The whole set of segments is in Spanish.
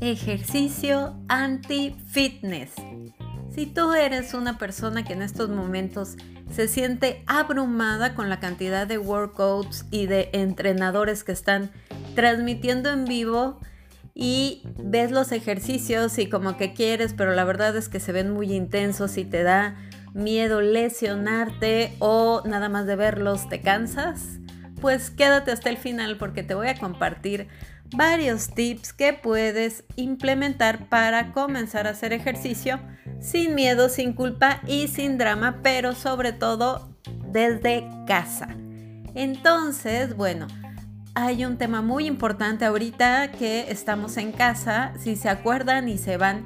Ejercicio anti-fitness. Si tú eres una persona que en estos momentos se siente abrumada con la cantidad de workouts y de entrenadores que están transmitiendo en vivo y ves los ejercicios y como que quieres, pero la verdad es que se ven muy intensos y te da miedo lesionarte o nada más de verlos te cansas, pues quédate hasta el final porque te voy a compartir varios tips que puedes implementar para comenzar a hacer ejercicio sin miedo, sin culpa y sin drama, pero sobre todo desde casa. Entonces, bueno, hay un tema muy importante ahorita que estamos en casa, si se acuerdan y se van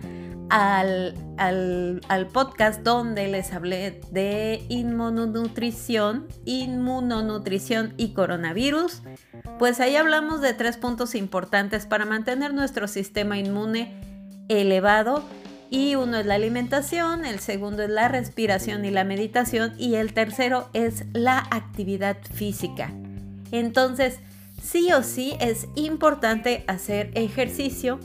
al, podcast donde les hablé de inmunonutrición, inmunonutrición y coronavirus, pues ahí hablamos de tres puntos importantes para mantener nuestro sistema inmune elevado y uno es la alimentación, el segundo es la respiración y la meditación y el tercero es la actividad física. Entonces, sí o sí es importante hacer ejercicio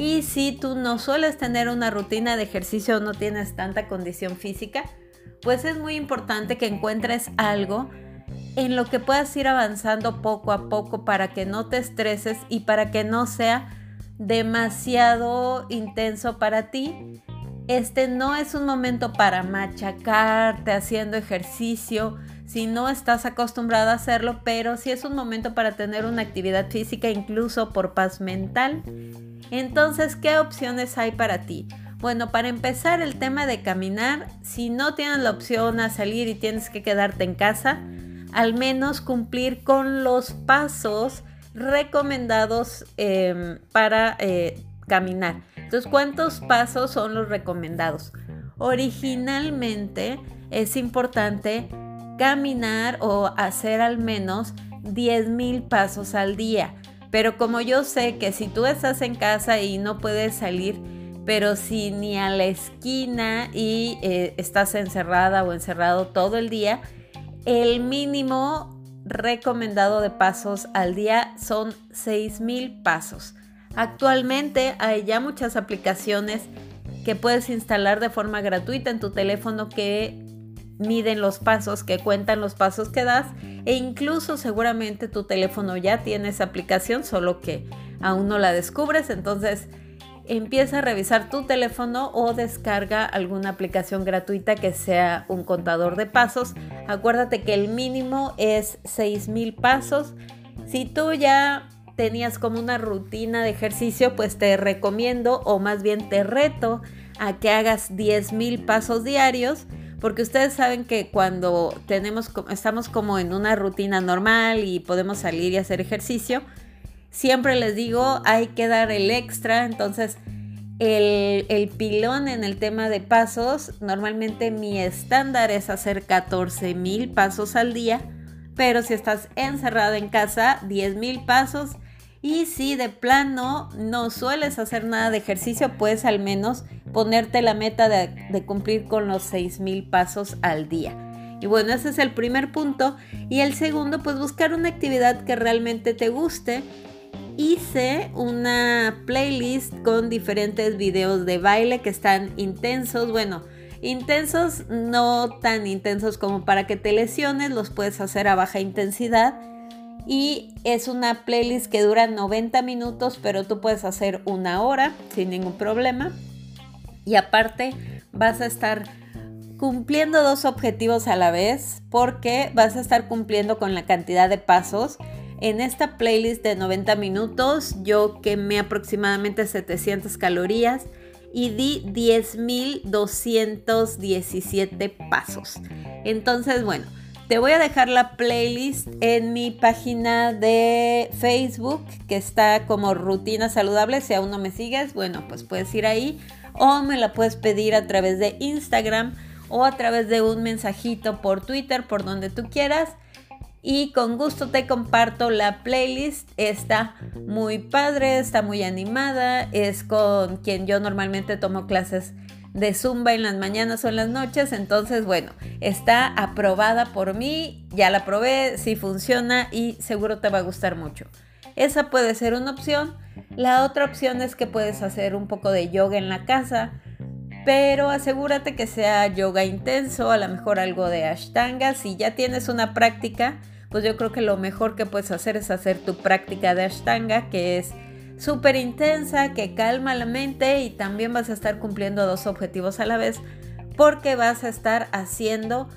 y si tú no sueles tener una rutina de ejercicio o no tienes tanta condición física, pues es muy importante que encuentres algo en lo que puedas ir avanzando poco a poco para que no te estreses y para que no sea demasiado intenso para ti. Este no es un momento para machacarte haciendo ejercicio si no estás acostumbrado a hacerlo, pero sí es un momento para tener una actividad física incluso por paz mental entonces, ¿qué opciones hay para ti? Bueno, para empezar el tema de caminar, si no tienes la opción a salir y tienes que quedarte en casa, al menos cumplir con los pasos recomendados em, para eh, caminar. Entonces, ¿cuántos pasos son los recomendados? Originalmente es importante caminar o hacer al menos 10.000 pasos al día. Pero como yo sé que si tú estás en casa y no puedes salir, pero si ni a la esquina y eh, estás encerrada o encerrado todo el día, el mínimo recomendado de pasos al día son 6.000 pasos. Actualmente hay ya muchas aplicaciones que puedes instalar de forma gratuita en tu teléfono que miden los pasos, que cuentan los pasos que das e incluso seguramente tu teléfono ya tiene esa aplicación, solo que aún no la descubres, entonces empieza a revisar tu teléfono o descarga alguna aplicación gratuita que sea un contador de pasos. Acuérdate que el mínimo es 6000 pasos. Si tú ya tenías como una rutina de ejercicio, pues te recomiendo o más bien te reto a que hagas 10.000 pasos diarios porque ustedes saben que cuando tenemos, estamos como en una rutina normal y podemos salir y hacer ejercicio, siempre les digo, hay que dar el extra, entonces el, el, pilón en el tema de pasos, normalmente mi estándar es hacer 14 mil pasos al día, pero si estás encerrado en casa, 10 mil pasos. Y si de plano no sueles hacer nada de ejercicio, puedes al menos ponerte la meta de, cumplir con los 6,000 pasos al día. Y bueno, ese es el primer punto. Y el segundo, pues buscar una actividad que realmente te guste. Hice una playlist con diferentes videos de baile que están intensos. Bueno, intensos, no tan intensos como para que te lesiones, los puedes hacer a baja intensidad. Y es una playlist que dura 90 minutos, pero tú puedes hacer una hora sin ningún problema. Y aparte vas a estar cumpliendo dos objetivos a la vez porque vas a estar cumpliendo con la cantidad de pasos. En esta playlist de 90 minutos yo quemé aproximadamente 700 calorías y di 10.217 pasos. Entonces, bueno, te voy a dejar la playlist en mi página de Facebook que está como rutina saludable. Si aún no me sigues, bueno, pues puedes ir ahí o me la puedes pedir a través de Instagram o a través de un mensajito por Twitter, por donde tú quieras. Y con gusto te comparto la playlist. Está muy padre, está muy animada. Es con quien yo normalmente tomo clases de zumba en las mañanas o en las noches. Entonces, bueno, está aprobada por mí, ya la probé, sí funciona y seguro te va a gustar mucho. Esa puede ser una opción. La otra opción es que puedes hacer un poco de yoga en la casa, pero asegúrate que sea yoga intenso, a lo mejor algo de ashtanga. Si ya tienes una práctica, pues yo creo que lo mejor que puedes hacer es hacer tu práctica de ashtanga, que es súper intensa, que calma la mente y también vas a estar cumpliendo dos objetivos a la vez, porque vas a estar haciendo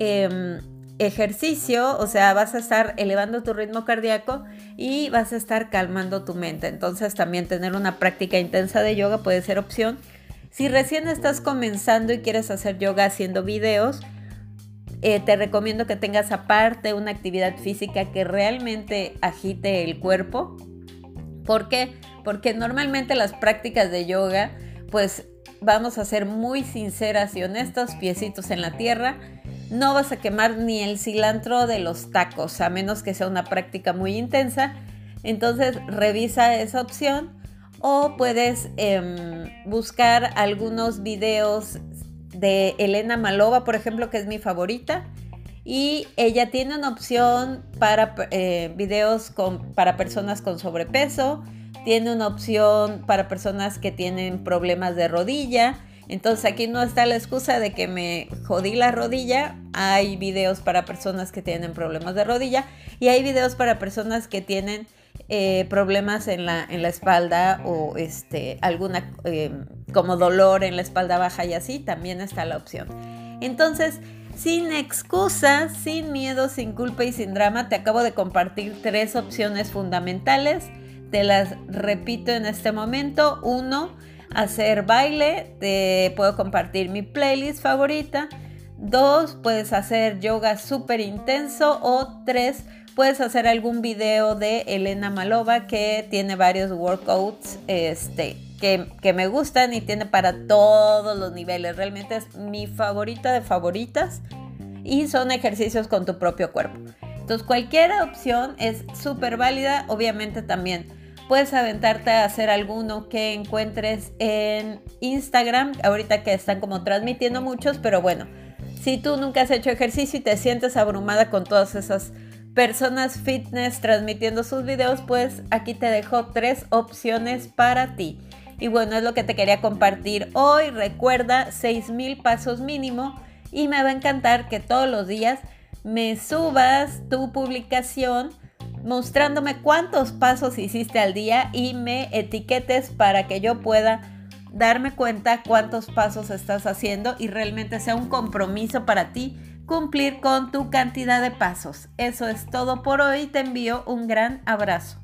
em, ejercicio, o sea, vas a estar elevando tu ritmo cardíaco y vas a estar calmando tu mente. Entonces también tener una práctica intensa de yoga puede ser opción. Si recién estás comenzando y quieres hacer yoga haciendo videos, eh, te recomiendo que tengas aparte una actividad física que realmente agite el cuerpo. ¿Por qué? Porque normalmente las prácticas de yoga, pues vamos a ser muy sinceras y honestos, piecitos en la tierra, no vas a quemar ni el cilantro de los tacos, a menos que sea una práctica muy intensa. Entonces revisa esa opción o puedes em, buscar algunos videos de Elena Malova, por ejemplo, que es mi favorita. Y ella tiene una opción para eh, videos para personas con sobrepeso, tiene una opción para personas que tienen problemas de rodilla entonces aquí no está la excusa de que me jodí la rodilla. Hay videos para personas que tienen problemas de rodilla y hay videos para personas que tienen eh, problemas en la, en la, espalda o este, alguna eh, como dolor en la espalda baja y así, también está la opción. Entonces, sin excusa, sin miedo, sin culpa y sin drama, te acabo de compartir tres opciones fundamentales. Te las repito en este momento. Uno, hacer baile, te puedo compartir mi playlist favorita. Dos, puedes hacer yoga súper intenso. O tres, puedes hacer algún video de Elena Malova que tiene varios workouts este, que, me gustan y tiene para todos los niveles. Realmente es mi favorita de favoritas y son ejercicios con tu propio cuerpo. Entonces cualquier opción es súper válida. Obviamente también puedes aventarte a hacer alguno que encuentres en Instagram, ahorita que están como transmitiendo muchos, pero bueno, si tú nunca has hecho ejercicio y te sientes abrumada con todas esas personas fitness transmitiendo sus videos, pues aquí te dejo tres opciones para ti. Y bueno, es lo que te quería compartir hoy. Recuerda 6000 pasos mínimo y me va a encantar que todos los días me subas tu publicación mostrándome cuántos pasos hiciste al día y me etiquetes para que yo pueda darme cuenta cuántos pasos estás haciendo y realmente sea un compromiso para ti cumplir con tu cantidad de pasos. Eso es todo por hoy. Te envío un gran abrazo.